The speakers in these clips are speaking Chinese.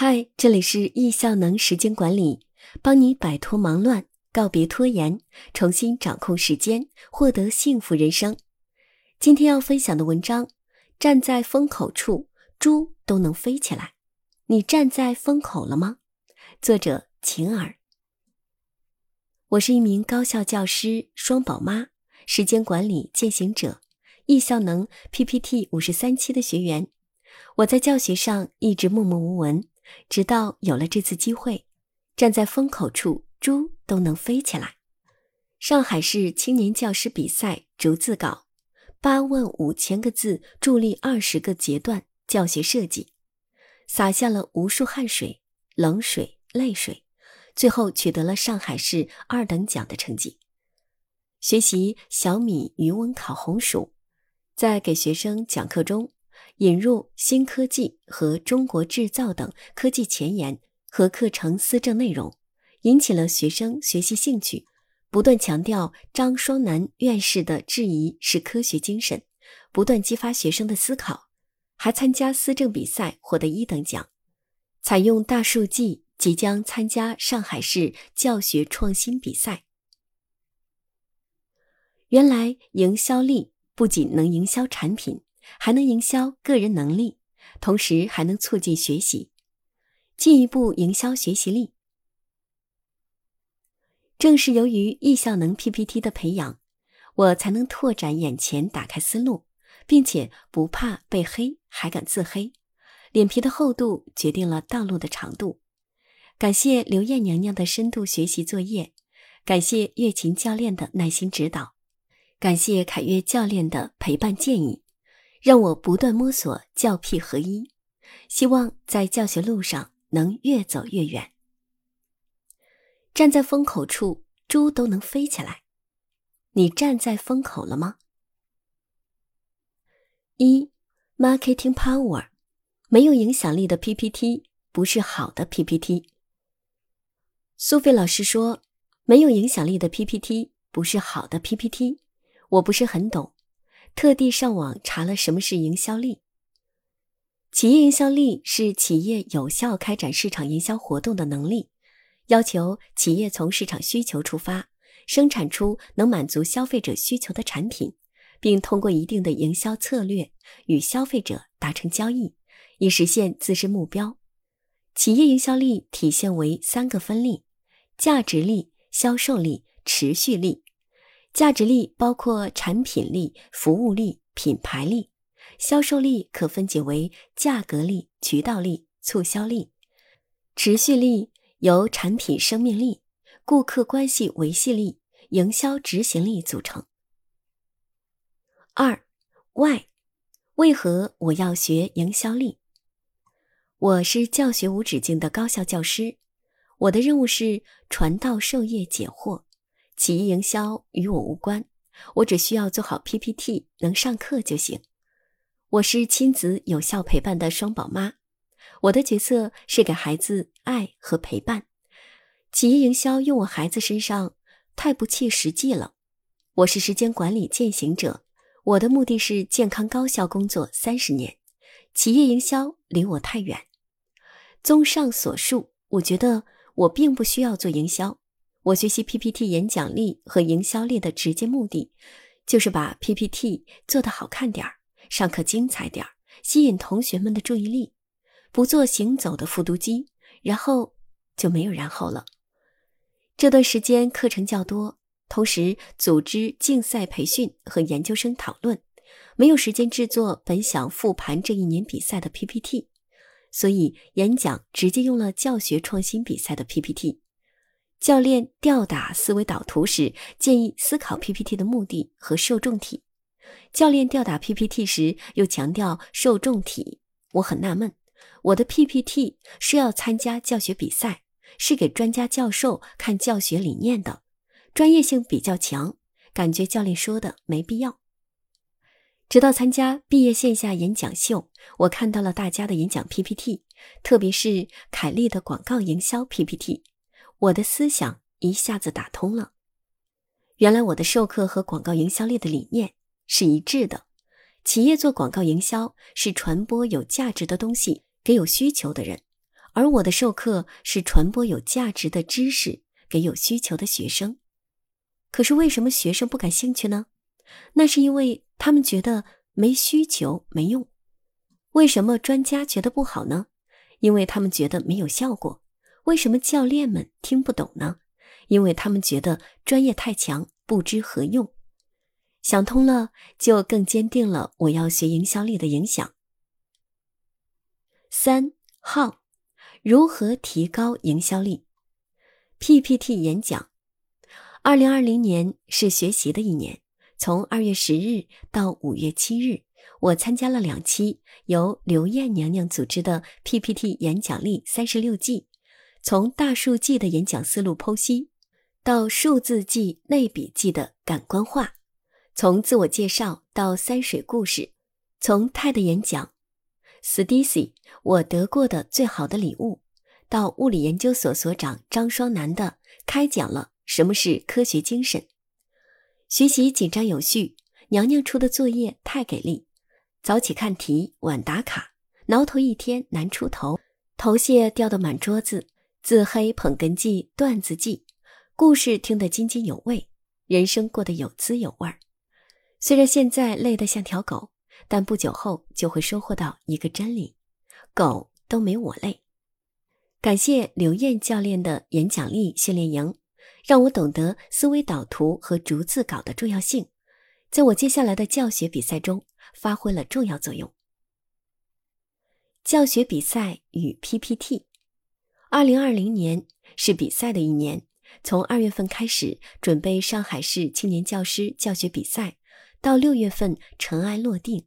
嗨，这里是易效能时间管理，帮你摆脱忙乱，告别拖延，重新掌控时间，获得幸福人生。今天要分享的文章：站在风口处，猪都能飞起来。你站在风口了吗？作者：晴儿。我是一名高校教师，双宝妈，时间管理践行者，易效能 PPT 五十三期的学员。我在教学上一直默默无闻。直到有了这次机会，站在风口处，猪都能飞起来。上海市青年教师比赛逐字稿，八万五千个字，助力二十个阶段教学设计，洒下了无数汗水、冷水、泪水，最后取得了上海市二等奖的成绩。学习小米语文烤红薯，在给学生讲课中。引入新科技和中国制造等科技前沿和课程思政内容，引起了学生学习兴趣。不断强调张双南院士的“质疑是科学”精神，不断激发学生的思考。还参加思政比赛，获得一等奖。采用大数据，即将参加上海市教学创新比赛。原来营销力不仅能营销产品。还能营销个人能力，同时还能促进学习，进一步营销学习力。正是由于易效能 PPT 的培养，我才能拓展眼前，打开思路，并且不怕被黑，还敢自黑。脸皮的厚度决定了道路的长度。感谢刘艳娘娘的深度学习作业，感谢乐琴教练的耐心指导，感谢凯越教练的陪伴建议。让我不断摸索教屁合一，希望在教学路上能越走越远。站在风口处，猪都能飞起来。你站在风口了吗？一，marketing power，没有影响力的 PPT 不是好的 PPT。苏菲老师说，没有影响力的 PPT 不是好的 PPT。我不是很懂。特地上网查了什么是营销力。企业营销力是企业有效开展市场营销活动的能力，要求企业从市场需求出发，生产出能满足消费者需求的产品，并通过一定的营销策略与消费者达成交易，以实现自身目标。企业营销力体现为三个分力：价值力、销售力、持续力。价值力包括产品力、服务力、品牌力；销售力可分解为价格力、渠道力、促销力；持续力由产品生命力、顾客关系维系力、营销执行力组成。二，Why？为何我要学营销力？我是教学无止境的高校教师，我的任务是传道授业解惑。企业营销与我无关，我只需要做好 PPT，能上课就行。我是亲子有效陪伴的双宝妈，我的角色是给孩子爱和陪伴。企业营销用我孩子身上太不切实际了。我是时间管理践行者，我的目的是健康高效工作三十年。企业营销离我太远。综上所述，我觉得我并不需要做营销。我学习 PPT 演讲力和营销力的直接目的，就是把 PPT 做得好看点儿，上课精彩点儿，吸引同学们的注意力，不做行走的复读机，然后就没有然后了。这段时间课程较多，同时组织竞赛培训和研究生讨论，没有时间制作本想复盘这一年比赛的 PPT，所以演讲直接用了教学创新比赛的 PPT。教练吊打思维导图时，建议思考 PPT 的目的和受众体。教练吊打 PPT 时，又强调受众体。我很纳闷，我的 PPT 是要参加教学比赛，是给专家教授看教学理念的，专业性比较强，感觉教练说的没必要。直到参加毕业线下演讲秀，我看到了大家的演讲 PPT，特别是凯利的广告营销 PPT。我的思想一下子打通了，原来我的授课和广告营销力的理念是一致的。企业做广告营销是传播有价值的东西给有需求的人，而我的授课是传播有价值的知识给有需求的学生。可是为什么学生不感兴趣呢？那是因为他们觉得没需求、没用。为什么专家觉得不好呢？因为他们觉得没有效果。为什么教练们听不懂呢？因为他们觉得专业太强，不知何用。想通了，就更坚定了我要学营销力的影响。三号，如何提高营销力？PPT 演讲。二零二零年是学习的一年，从二月十日到五月七日，我参加了两期由刘艳娘娘组织的 PPT 演讲力三十六计，从大数据的演讲思路剖析，到数字记类笔记的感官化，从自我介绍到三水故事，从泰的演讲，Stacy 我得过的最好的礼物，到物理研究所所长张双楠的开讲了。什么是科学精神？学习紧张有序，娘娘出的作业太给力。早起看题，晚打卡，挠头一天难出头，头屑掉得满桌子。自黑捧哏记，段子记，故事听得津津有味，人生过得有滋有味儿。虽然现在累得像条狗，但不久后就会收获到一个真理：狗都没我累。感谢刘艳教练的演讲力训练营。让我懂得思维导图和逐字稿的重要性，在我接下来的教学比赛中发挥了重要作用。教学比赛与 PPT，二零二零年是比赛的一年，从二月份开始准备上海市青年教师教学比赛，到六月份尘埃落定，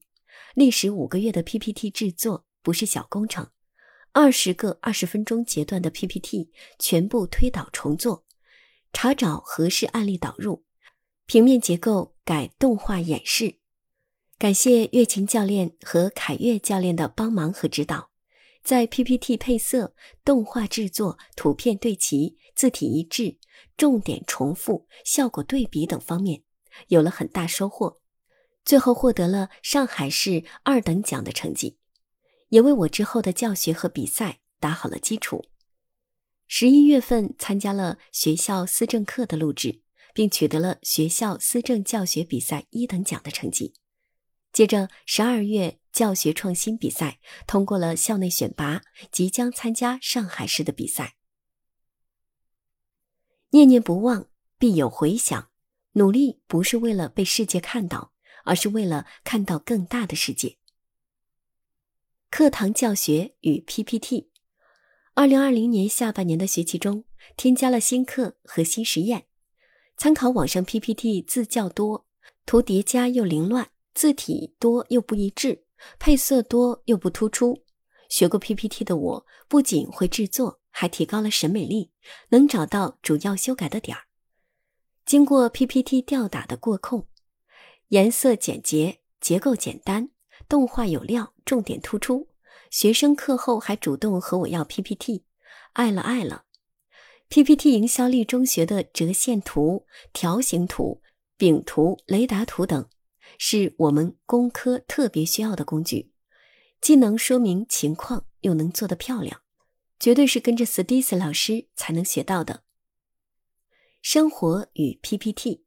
历时五个月的 PPT 制作不是小工程，二十个二十分钟截段的 PPT 全部推导重做。查找合适案例导入，平面结构改动画演示。感谢月琴教练和凯越教练的帮忙和指导，在 PPT 配色、动画制作、图片对齐、字体一致、重点重复、效果对比等方面有了很大收获，最后获得了上海市二等奖的成绩，也为我之后的教学和比赛打好了基础。十一月份参加了学校思政课的录制，并取得了学校思政教学比赛一等奖的成绩。接着十二月教学创新比赛通过了校内选拔，即将参加上海市的比赛。念念不忘，必有回响。努力不是为了被世界看到，而是为了看到更大的世界。课堂教学与 PPT。二零二零年下半年的学期中，添加了新课和新实验。参考网上 PPT 字较多，图叠加又凌乱，字体多又不一致，配色多又不突出。学过 PPT 的我，不仅会制作，还提高了审美力，能找到主要修改的点儿。经过 PPT 吊打的过控，颜色简洁，结构简单，动画有料，重点突出。学生课后还主动和我要 PPT，爱了爱了。PPT 营销力中学的折线图、条形图、饼图、雷达图等，是我们工科特别需要的工具，既能说明情况，又能做得漂亮，绝对是跟着 Stacy 老师才能学到的。生活与 PPT，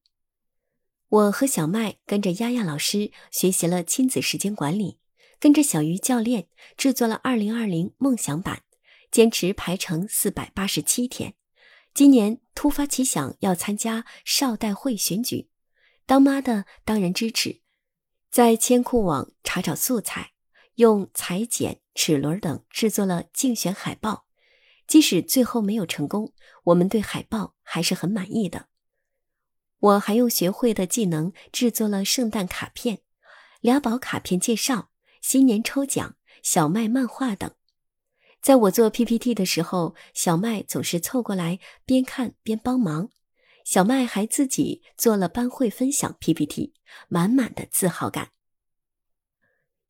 我和小麦跟着丫丫老师学习了亲子时间管理。跟着小鱼教练制作了二零二零梦想版，坚持排成四百八十七天。今年突发奇想要参加少代会选举，当妈的当然支持。在千库网查找素材，用裁剪、齿轮等制作了竞选海报。即使最后没有成功，我们对海报还是很满意的。我还用学会的技能制作了圣诞卡片、俩宝卡片介绍。新年抽奖、小麦漫画等，在我做 PPT 的时候，小麦总是凑过来边看边帮忙。小麦还自己做了班会分享 PPT，满满的自豪感。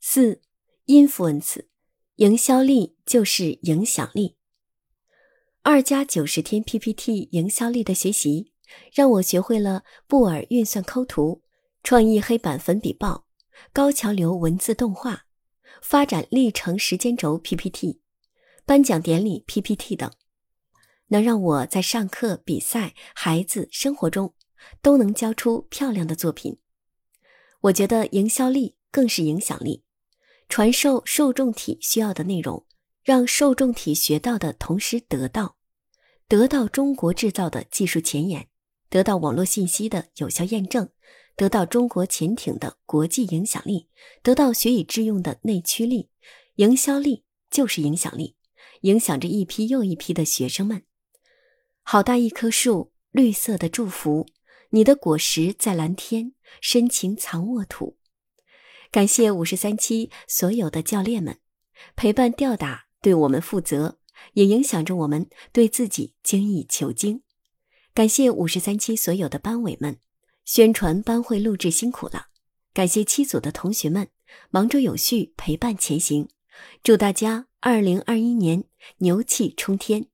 四，influence，营销力就是影响力。二加九十天 PPT 营销力的学习，让我学会了布尔运算抠图、创意黑板粉笔报、高桥流文字动画。发展历程时间轴 PPT，颁奖典礼 PPT 等，能让我在上课、比赛、孩子生活中都能交出漂亮的作品。我觉得营销力更是影响力，传授受众体需要的内容，让受众体学到的同时得到，得到中国制造的技术前沿，得到网络信息的有效验证，得到中国潜艇的国际影响力，得到学以致用的内驱力。营销力就是影响力，影响着一批又一批的学生们。好大一棵树，绿色的祝福。你的果实在蓝天，深情藏沃土。感谢五十三期所有的教练们陪伴吊打，对我们负责，也影响着我们对自己精益求精。感谢五十三期所有的班委们，宣传班会录制辛苦了。感谢七组的同学们忙着有序陪伴前行。祝大家二零二一年牛气冲天！